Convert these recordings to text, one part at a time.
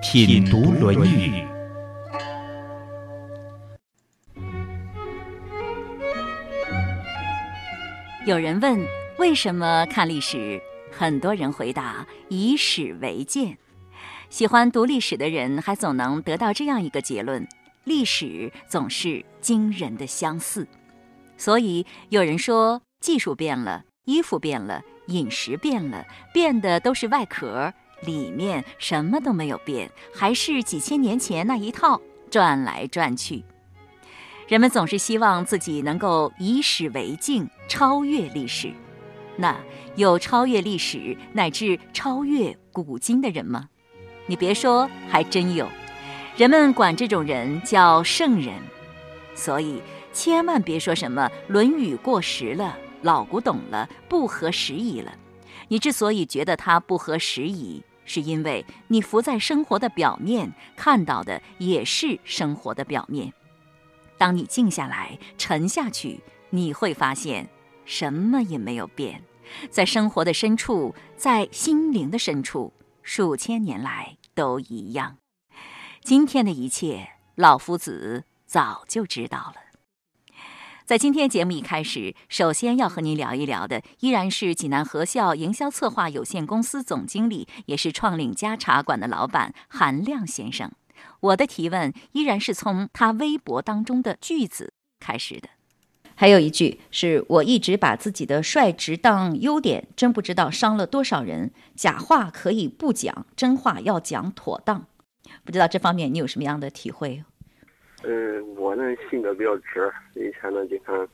品读《论语》。有人问为什么看历史，很多人回答以史为鉴。喜欢读历史的人还总能得到这样一个结论：历史总是惊人的相似。所以有人说，技术变了，衣服变了，饮食变了，变的都是外壳。里面什么都没有变，还是几千年前那一套，转来转去。人们总是希望自己能够以史为镜，超越历史。那有超越历史乃至超越古今的人吗？你别说，还真有。人们管这种人叫圣人。所以千万别说什么《论语》过时了，老古董了，不合时宜了。你之所以觉得它不合时宜，是因为你浮在生活的表面，看到的也是生活的表面。当你静下来、沉下去，你会发现什么也没有变。在生活的深处，在心灵的深处，数千年来都一样。今天的一切，老夫子早就知道了。在今天节目一开始，首先要和您聊一聊的，依然是济南和校营销策划有限公司总经理，也是创领家茶馆的老板韩亮先生。我的提问依然是从他微博当中的句子开始的，还有一句是我一直把自己的率直当优点，真不知道伤了多少人。假话可以不讲，真话要讲妥当。不知道这方面你有什么样的体会？嗯，我呢性格比较直，以前呢经常，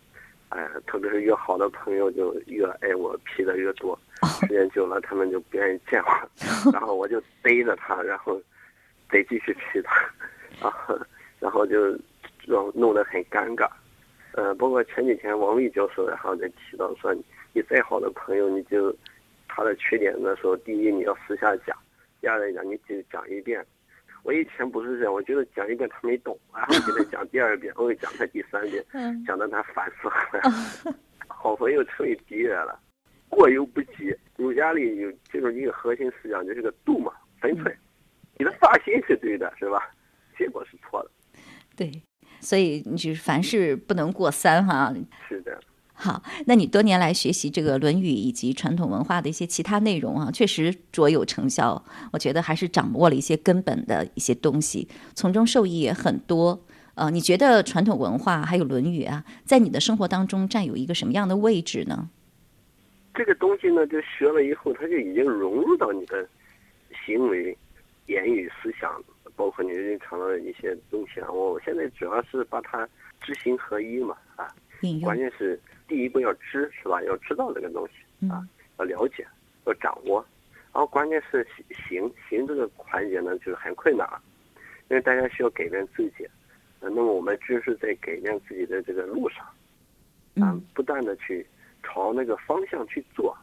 哎呀，特别是越好的朋友就越爱我，批的越多。时间久了，他们就不愿意见我，然后我就逮着他，然后得继续批他，然后然后就让弄得很尴尬。呃，包括前几天王卫教授然后在提到说，你再好的朋友，你就他的缺点的时候，第一你要私下讲，第二来讲你就讲一遍。我以前不是这样，我觉得讲一遍他没懂，然后给他讲第二遍，我又讲他第三遍，讲到他烦死了。好朋友成为敌人了，过犹不及。儒家里有这种一个核心思想，就是个度嘛，分寸。你的发心是对的，是吧？结果是错的。对，所以你就是凡事不能过三哈。是的。好，那你多年来学习这个《论语》以及传统文化的一些其他内容啊，确实卓有成效。我觉得还是掌握了一些根本的一些东西，从中受益也很多。呃，你觉得传统文化还有《论语》啊，在你的生活当中占有一个什么样的位置呢？这个东西呢，就学了以后，它就已经融入到你的行为、言语、思想，包括你日常的一些东西啊。我现在主要是把它知行合一嘛，啊，关键是。第一步要知是吧？要知道这个东西啊，要了解，要掌握，然后关键是行行这个环节呢，就是很困难，因为大家需要改变自己，那么我们就是在改变自己的这个路上，啊，不断的去朝那个方向去做，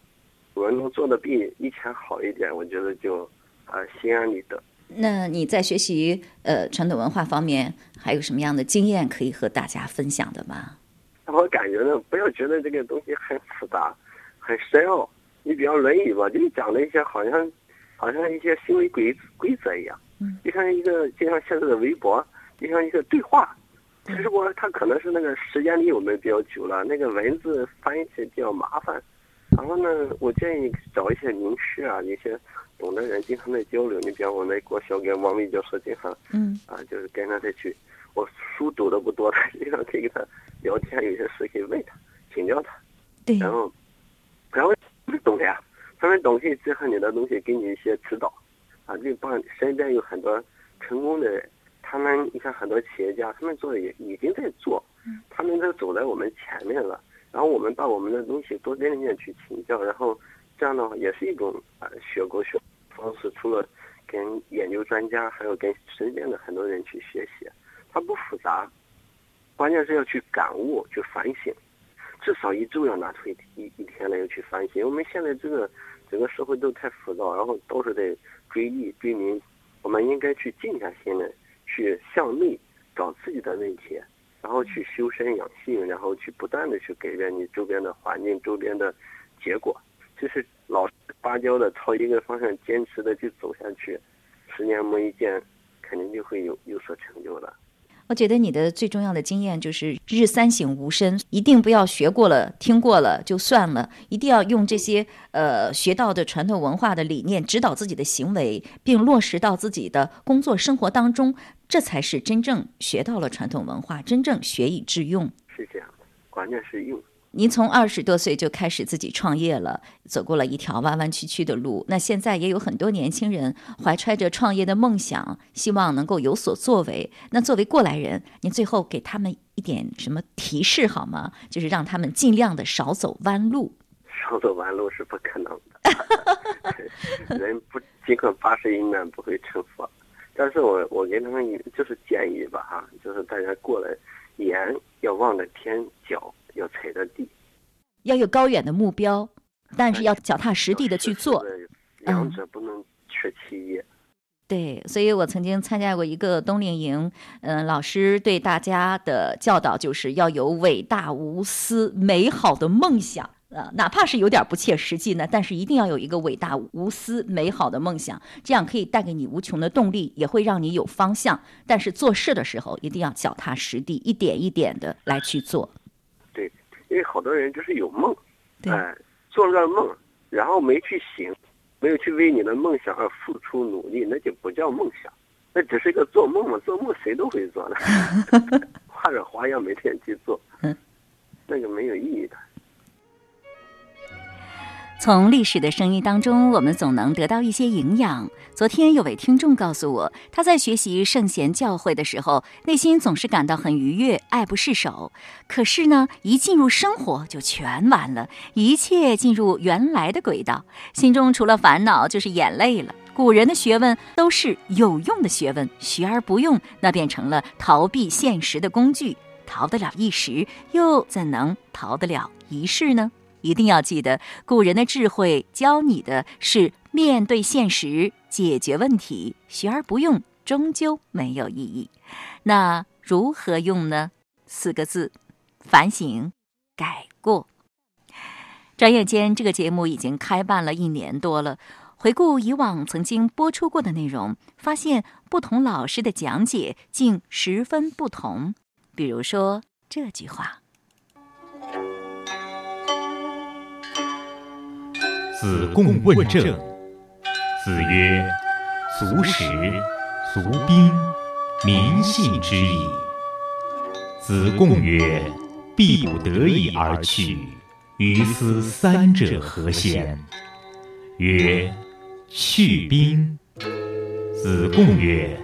我能做的比以前好一点，我觉得就啊心安理得。那你在学习呃传统文化方面还有什么样的经验可以和大家分享的吗？我感觉呢，不要觉得这个东西很复杂、很深奥。你比方《论语》吧，就讲了一些好像，好像一些行为规规则一样。嗯。就像一个，就像现在的微博，就像一个对话。其实我它可能是那个时间离我们比较久了，那个文字翻译起来比较麻烦。然后呢，我建议找一些名师啊，一些懂的人，经常在交流。你比方我们国小跟王伟教授经常，嗯，啊，就是跟着他去。我书读的不多，经常可以跟他聊天，有些事可以问他，请教他。对。然后，然后他们懂的呀，他们懂可以结合你的东西给你一些指导，啊，就帮身边有很多成功的人，他们你看很多企业家，他们做的也已经在做，他们都走在我们前面了。然后我们把我们的东西多跟人家去请教，然后这样的话也是一种啊学国学方式，除了跟研究专家，还有跟身边的很多人去学习。它不复杂，关键是要去感悟、去反省，至少一周要拿出一一一天来要去反省。我们现在这个整个社会都太浮躁，然后都是在追利追名，我们应该去静下心来，去向内找自己的问题。然后去修身养性，然后去不断的去改变你周边的环境、周边的结果，就是老实巴交的朝一个方向坚持的去走下去，十年磨一剑，肯定就会有有所成就的。我觉得你的最重要的经验就是日三省吾身，一定不要学过了、听过了就算了，一定要用这些呃学到的传统文化的理念指导自己的行为，并落实到自己的工作生活当中，这才是真正学到了传统文化，真正学以致用。是这样的，关键是用。您从二十多岁就开始自己创业了，走过了一条弯弯曲曲的路。那现在也有很多年轻人怀揣着创业的梦想，希望能够有所作为。那作为过来人，您最后给他们一点什么提示好吗？就是让他们尽量的少走弯路。少走弯路是不可能的，人不尽管八十一难不会成佛。但是我我给他们就是建议吧，哈，就是大家过来，眼要望着天，脚。要踩着地，要有高远的目标，但是要脚踏实地的去做，两者不能缺其一。对，所以我曾经参加过一个冬令营，嗯，老师对大家的教导就是要有伟大无私、美好的梦想，呃，哪怕是有点不切实际呢，但是一定要有一个伟大无私、美好的梦想，这样可以带给你无穷的动力，也会让你有方向。但是做事的时候一定要脚踏实地，一点一点的来去做。对因为好多人就是有梦，哎，做了个梦，然后没去行，没有去为你的梦想而付出努力，那就不叫梦想，那只是一个做梦嘛。做梦谁都会做的，画着花样每天去做，嗯那就没有意义的。从历史的声音当中，我们总能得到一些营养。昨天有位听众告诉我，他在学习圣贤教诲的时候，内心总是感到很愉悦，爱不释手。可是呢，一进入生活就全完了，一切进入原来的轨道，心中除了烦恼就是眼泪了。古人的学问都是有用的学问，学而不用，那变成了逃避现实的工具。逃得了一时，又怎能逃得了一世呢？一定要记得，古人的智慧教你的是面对现实解决问题，学而不用终究没有意义。那如何用呢？四个字：反省、改过。转眼间，这个节目已经开办了一年多了。回顾以往曾经播出过的内容，发现不同老师的讲解竟十分不同。比如说这句话。子贡问政，子曰：“足食，足兵，民信之矣。”子贡曰：“必不得已而去，于斯三者何先？”曰：“去兵。”子贡曰：“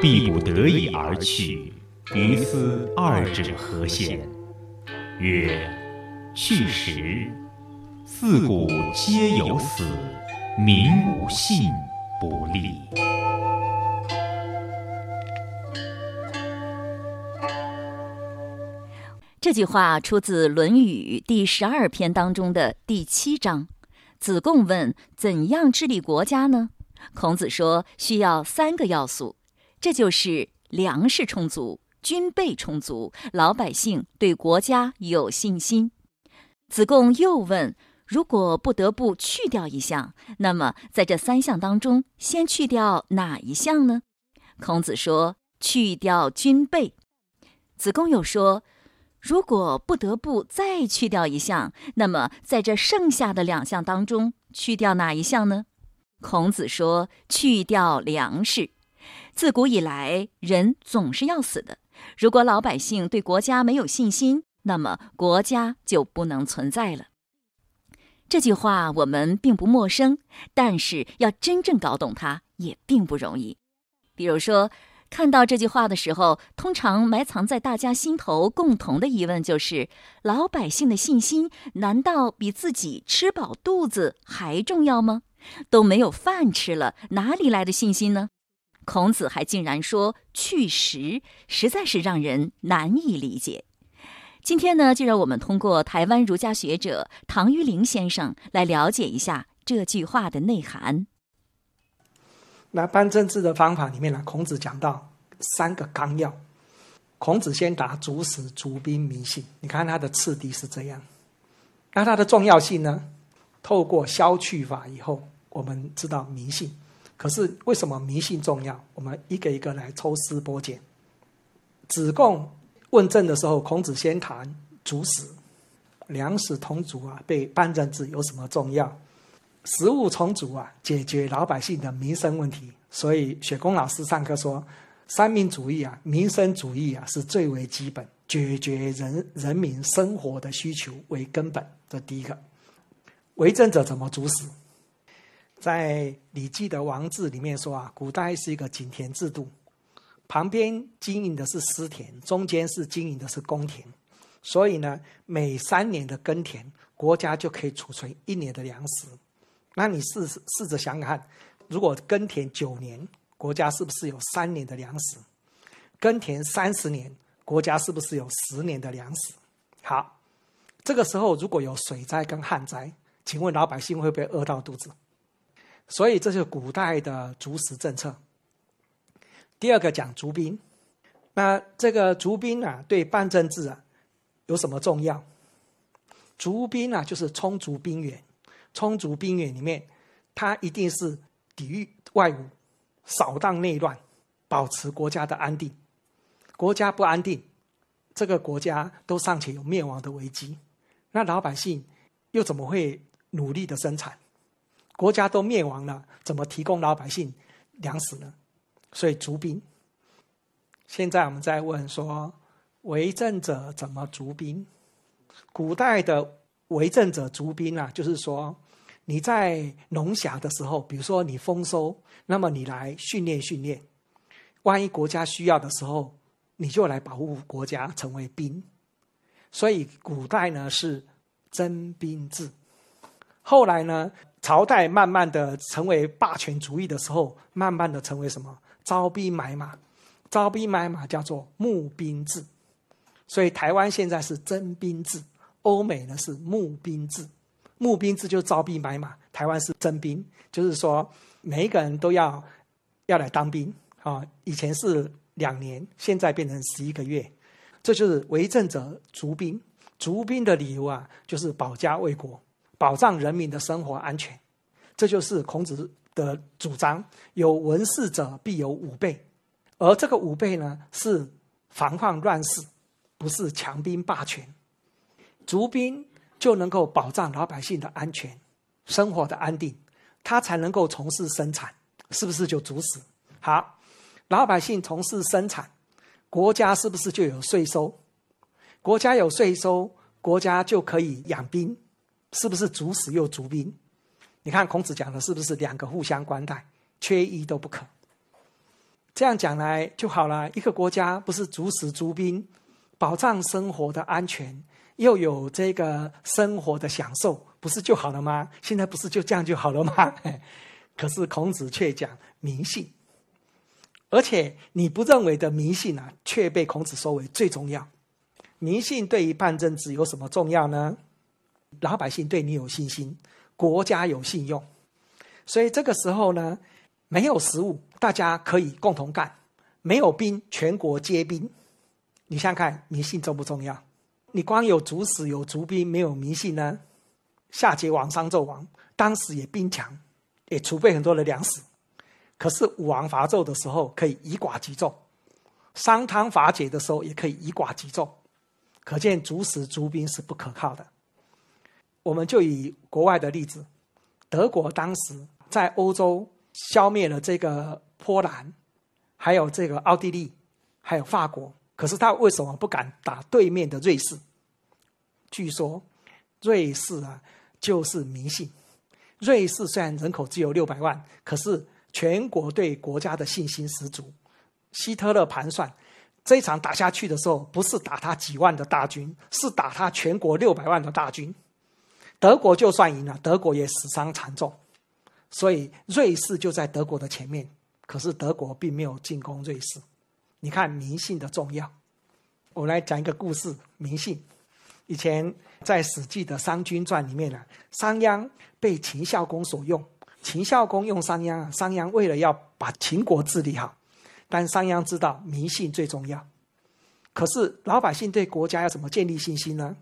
必不得已而去，于斯二者何先？”曰：“去食。”自古皆有死，民无信不立。这句话出自《论语》第十二篇当中的第七章。子贡问：“怎样治理国家呢？”孔子说：“需要三个要素，这就是粮食充足、军备充足、老百姓对国家有信心。”子贡又问。如果不得不去掉一项，那么在这三项当中，先去掉哪一项呢？孔子说：“去掉军备。”子贡又说：“如果不得不再去掉一项，那么在这剩下的两项当中，去掉哪一项呢？”孔子说：“去掉粮食。自古以来，人总是要死的。如果老百姓对国家没有信心，那么国家就不能存在了。”这句话我们并不陌生，但是要真正搞懂它也并不容易。比如说，看到这句话的时候，通常埋藏在大家心头共同的疑问就是：老百姓的信心难道比自己吃饱肚子还重要吗？都没有饭吃了，哪里来的信心呢？孔子还竟然说去食，实在是让人难以理解。今天呢，就让我们通过台湾儒家学者唐玉玲先生来了解一下这句话的内涵。那办政治的方法里面呢，孔子讲到三个纲要。孔子先答主使、主宾、民信。你看他的次第是这样。那它的重要性呢？透过消去法以后，我们知道迷信。可是为什么迷信重要？我们一个一个来抽丝剥茧。子贡问政的时候，孔子先谈主使，粮食同足啊，对办政治有什么重要？食物充足啊，解决老百姓的民生问题。所以雪公老师上课说，三民主义啊，民生主义啊，是最为基本，解决人人民生活的需求为根本。这第一个，为政者怎么主使？在《礼记》的王制里面说啊，古代是一个井田制度，旁边经营的是私田，中间是经营的是公田，所以呢，每三年的耕田，国家就可以储存一年的粮食。那你试试试着想想看，如果耕田九年，国家是不是有三年的粮食？耕田三十年，国家是不是有十年的粮食？好，这个时候如果有水灾跟旱灾，请问老百姓会不会饿到肚子？所以这是古代的逐食政策。第二个讲逐兵，那这个逐兵啊，对办政治啊有什么重要？逐兵啊，就是充足兵源。充足兵源里面，它一定是抵御外侮、扫荡内乱、保持国家的安定。国家不安定，这个国家都尚且有灭亡的危机，那老百姓又怎么会努力的生产？国家都灭亡了，怎么提供老百姓粮食呢？所以逐兵。现在我们在问说，为政者怎么逐兵？古代的。为政者逐兵啊，就是说，你在农暇的时候，比如说你丰收，那么你来训练训练，万一国家需要的时候，你就来保护国家，成为兵。所以古代呢是征兵制，后来呢朝代慢慢的成为霸权主义的时候，慢慢的成为什么招兵买马，招兵买马叫做募兵制，所以台湾现在是征兵制。欧美呢是募兵制，募兵制就是招兵买马。台湾是征兵，就是说每一个人都要要来当兵啊。以前是两年，现在变成十一个月。这就是为政者逐兵，逐兵的理由啊，就是保家卫国，保障人民的生活安全。这就是孔子的主张：有文事者必有武备，而这个武备呢，是防范乱世，不是强兵霸权。足兵就能够保障老百姓的安全、生活的安定，他才能够从事生产，是不是就主死？好，老百姓从事生产，国家是不是就有税收？国家有税收，国家就可以养兵，是不是主死又足兵？你看孔子讲的是不是两个互相关待，缺一都不可？这样讲来就好了，一个国家不是主死逐兵，保障生活的安全。又有这个生活的享受，不是就好了吗？现在不是就这样就好了吗？可是孔子却讲迷信，而且你不认为的迷信啊，却被孔子说为最重要。迷信对于办政治有什么重要呢？老百姓对你有信心，国家有信用，所以这个时候呢，没有食物，大家可以共同干；没有兵，全国皆兵。你想想看，迷信重不重要？你光有主使有逐兵，没有迷信呢？夏桀王、商纣王当时也兵强，也储备很多的粮食。可是武王伐纣的时候，可以以寡击众；商汤伐桀的时候，也可以以寡击众。可见主使足兵是不可靠的。我们就以国外的例子，德国当时在欧洲消灭了这个波兰，还有这个奥地利，还有法国。可是他为什么不敢打对面的瑞士？据说瑞士啊，就是迷信。瑞士虽然人口只有六百万，可是全国对国家的信心十足。希特勒盘算，这一场打下去的时候，不是打他几万的大军，是打他全国六百万的大军。德国就算赢了，德国也死伤惨重，所以瑞士就在德国的前面。可是德国并没有进攻瑞士。你看迷信的重要。我来讲一个故事：迷信。以前在《史记》的《商君传》里面呢，商鞅被秦孝公所用。秦孝公用商鞅，商鞅为了要把秦国治理好，但商鞅知道迷信最重要。可是老百姓对国家要怎么建立信心呢？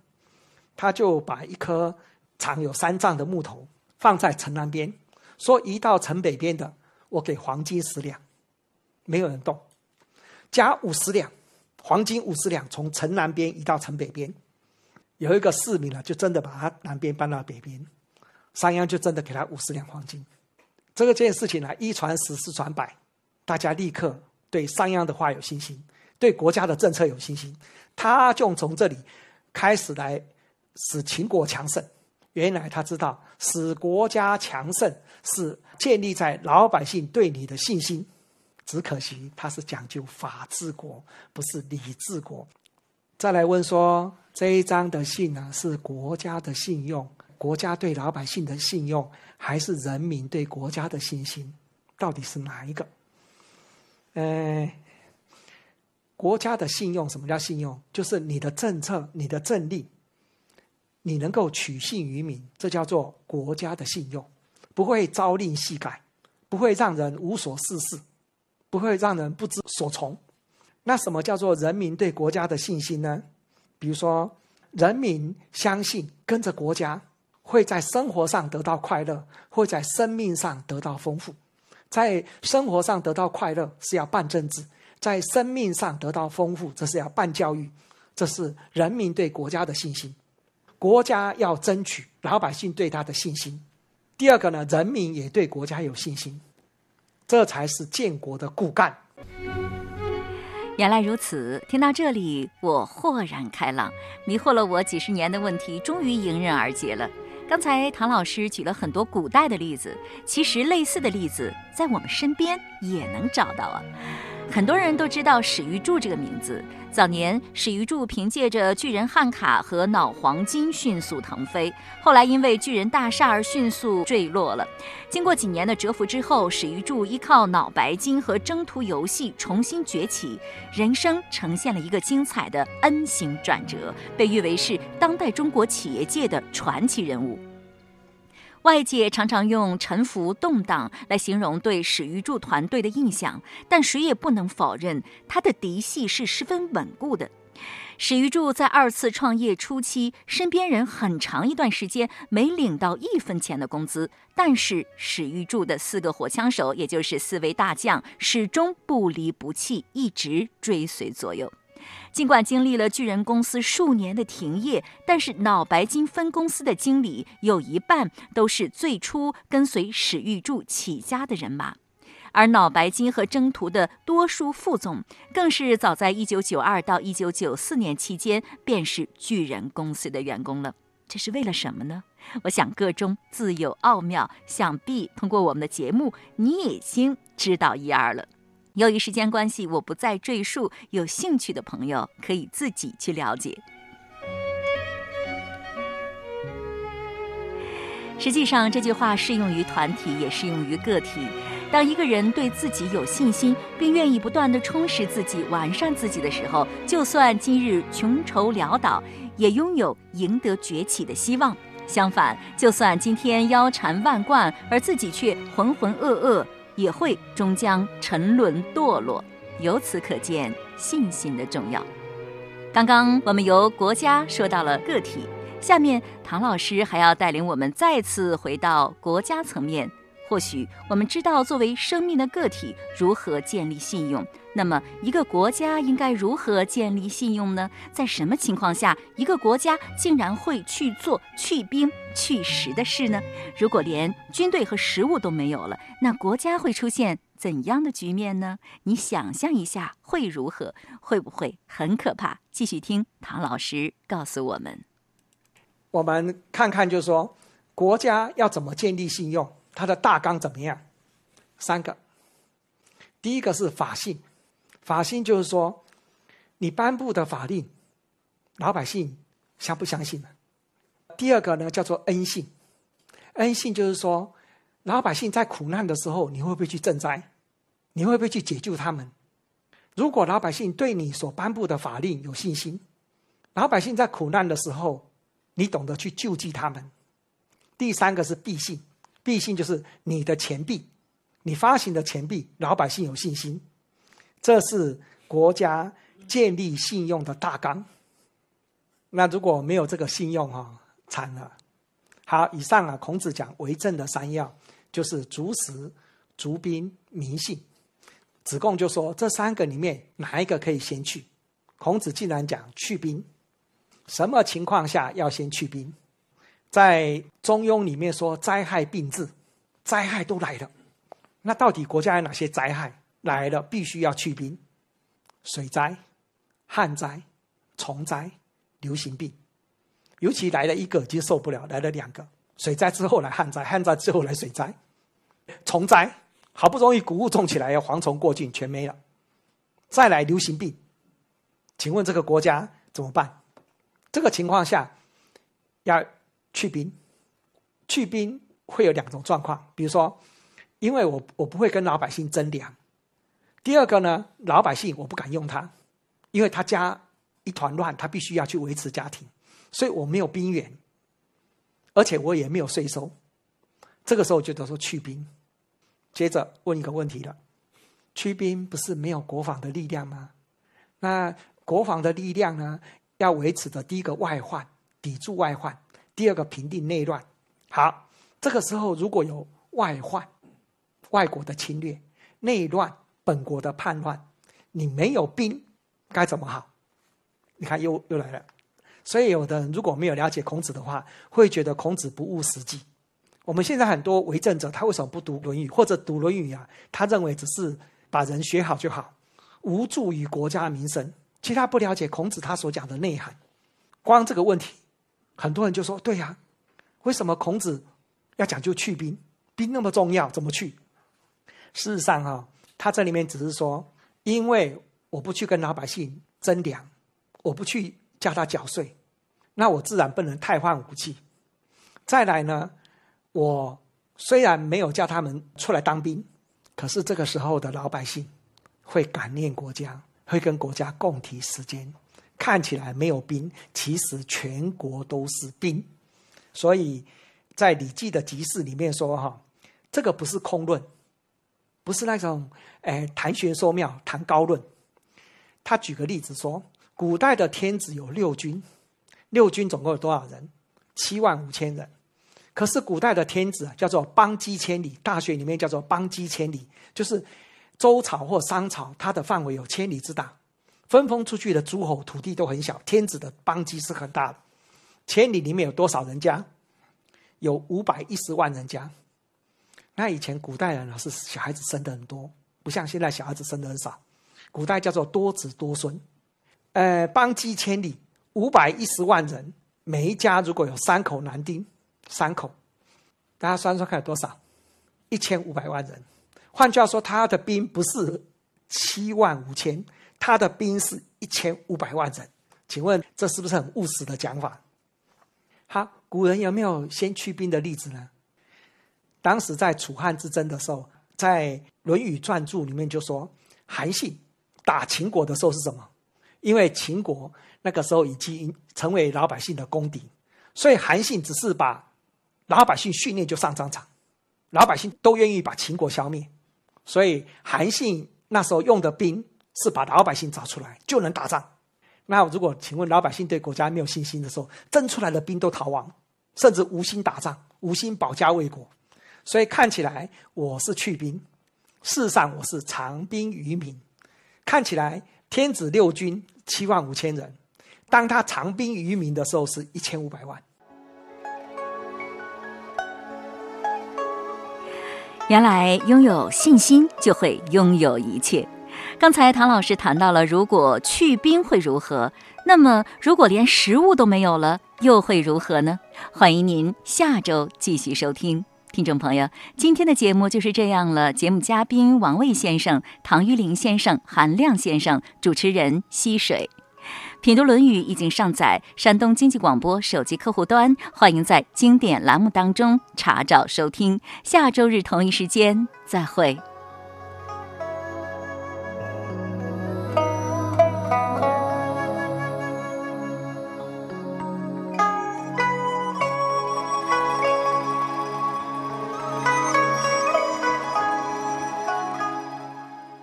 他就把一颗。长有三丈的木头放在城南边，说移到城北边的，我给黄金十两，没有人动，加五十两，黄金五十两从城南边移到城北边，有一个市民呢，就真的把他南边搬到北边，商鞅就真的给他五十两黄金，这个件事情呢，一传十，十传百，大家立刻对商鞅的话有信心，对国家的政策有信心，他就从这里开始来使秦国强盛。原来他知道，使国家强盛是建立在老百姓对你的信心。只可惜他是讲究法治国，不是礼治国。再来问说，这一章的信呢，是国家的信用，国家对老百姓的信用，还是人民对国家的信心？到底是哪一个？呃，国家的信用，什么叫信用？就是你的政策，你的政令。你能够取信于民，这叫做国家的信用，不会朝令夕改，不会让人无所事事，不会让人不知所从。那什么叫做人民对国家的信心呢？比如说，人民相信跟着国家会在生活上得到快乐，会在生命上得到丰富。在生活上得到快乐是要办政治，在生命上得到丰富，这是要办教育。这是人民对国家的信心。国家要争取老百姓对他的信心，第二个呢，人民也对国家有信心，这才是建国的骨干。原来如此，听到这里，我豁然开朗，迷惑了我几十年的问题终于迎刃而解了。刚才唐老师举了很多古代的例子，其实类似的例子在我们身边也能找到啊。很多人都知道史玉柱这个名字。早年，史玉柱凭借着巨人汉卡和脑黄金迅速腾飞，后来因为巨人大厦而迅速坠落了。经过几年的蛰伏之后，史玉柱依靠脑白金和征途游戏重新崛起，人生呈现了一个精彩的 N 型转折，被誉为是当代中国企业界的传奇人物。外界常常用沉浮动荡来形容对史玉柱团队的印象，但谁也不能否认他的嫡系是十分稳固的。史玉柱在二次创业初期，身边人很长一段时间没领到一分钱的工资，但是史玉柱的四个火枪手，也就是四位大将，始终不离不弃，一直追随左右。尽管经历了巨人公司数年的停业，但是脑白金分公司的经理有一半都是最初跟随史玉柱起家的人马，而脑白金和征途的多数副总更是早在1992到1994年期间便是巨人公司的员工了。这是为了什么呢？我想个中自有奥妙，想必通过我们的节目，你已经知道一二了。由于时间关系，我不再赘述。有兴趣的朋友可以自己去了解。实际上，这句话适用于团体，也适用于个体。当一个人对自己有信心，并愿意不断的充实自己、完善自己的时候，就算今日穷愁潦倒，也拥有赢得崛起的希望。相反，就算今天腰缠万贯，而自己却浑浑噩噩。也会终将沉沦堕落，由此可见信心的重要。刚刚我们由国家说到了个体，下面唐老师还要带领我们再次回到国家层面。或许我们知道，作为生命的个体，如何建立信用。那么，一个国家应该如何建立信用呢？在什么情况下，一个国家竟然会去做去兵去食的事呢？如果连军队和食物都没有了，那国家会出现怎样的局面呢？你想象一下会如何？会不会很可怕？继续听唐老师告诉我们。我们看看，就是说，国家要怎么建立信用？它的大纲怎么样？三个，第一个是法信。法心就是说，你颁布的法令，老百姓相不相信呢？第二个呢，叫做恩信。恩信就是说，老百姓在苦难的时候，你会不会去赈灾？你会不会去解救他们？如果老百姓对你所颁布的法令有信心，老百姓在苦难的时候，你懂得去救济他们。第三个是币信，币信就是你的钱币，你发行的钱币，老百姓有信心，这是国家建立信用的大纲。那如果没有这个信用，哈，惨了。好，以上啊，孔子讲为政的三要，就是足食、足兵、民信。子贡就说：“这三个里面哪一个可以先去？”孔子竟然讲去兵。什么情况下要先去兵？在《中庸》里面说：“灾害并至，灾害都来了。那到底国家有哪些灾害来了，必须要去兵？水灾、旱灾、虫灾、流行病。尤其来了一个就受不了，来了两个，水灾之后来旱灾，旱灾之后来水灾，虫灾。”好不容易谷物种起来，要蝗虫过境，全没了。再来流行病，请问这个国家怎么办？这个情况下要去兵，去兵会有两种状况，比如说，因为我我不会跟老百姓争粮；第二个呢，老百姓我不敢用他，因为他家一团乱，他必须要去维持家庭，所以我没有兵源，而且我也没有税收。这个时候就得说去兵。接着问一个问题了：驱兵不是没有国防的力量吗？那国防的力量呢？要维持的第一个外患，抵住外患；第二个平定内乱。好，这个时候如果有外患，外国的侵略、内乱、本国的叛乱，你没有兵，该怎么好？你看，又又来了。所以，有的人如果没有了解孔子的话，会觉得孔子不务实际。我们现在很多为政者，他为什么不读《论语》或者读《论语》啊？他认为只是把人学好就好，无助于国家民生。其实他不了解孔子他所讲的内涵。光这个问题，很多人就说：“对呀，为什么孔子要讲究去兵？兵那么重要，怎么去？”事实上，哈，他这里面只是说，因为我不去跟老百姓争粮，我不去叫他缴税，那我自然不能太换武器。再来呢？我虽然没有叫他们出来当兵，可是这个时候的老百姓会感念国家，会跟国家共体时间。看起来没有兵，其实全国都是兵。所以在《礼记》的集市里面说：“哈，这个不是空论，不是那种哎谈玄说妙、谈高论。”他举个例子说：“古代的天子有六军，六军总共有多少人？七万五千人。”可是古代的天子叫做邦畿千里，大学里面叫做邦畿千里，就是周朝或商朝，它的范围有千里之大，分封出去的诸侯土地都很小，天子的邦畿是很大的。千里里面有多少人家？有五百一十万人家。那以前古代人呢是小孩子生的很多，不像现在小孩子生的很少。古代叫做多子多孙。呃，邦畿千里，五百一十万人，每一家如果有三口男丁。三口，大家算算看有多少？一千五百万人。换句话说，他的兵不是七万五千，他的兵是一千五百万人。请问这是不是很务实的讲法？好，古人有没有先驱兵的例子呢？当时在楚汉之争的时候，在《论语传注》里面就说，韩信打秦国的时候是什么？因为秦国那个时候已经成为老百姓的公敌，所以韩信只是把老百姓训练就上战场，老百姓都愿意把秦国消灭，所以韩信那时候用的兵是把老百姓找出来就能打仗。那如果请问老百姓对国家没有信心的时候，征出来的兵都逃亡，甚至无心打仗，无心保家卫国。所以看起来我是去兵，事实上我是长兵于民。看起来天子六军七万五千人，当他长兵于民的时候是一千五百万。原来拥有信心就会拥有一切。刚才唐老师谈到了，如果去兵会如何？那么如果连食物都没有了，又会如何呢？欢迎您下周继续收听。听众朋友，今天的节目就是这样了。节目嘉宾王卫先生、唐玉林先生、韩亮先生，主持人溪水。品读《论语》已经上载山东经济广播手机客户端，欢迎在经典栏目当中查找收听。下周日同一时间再会。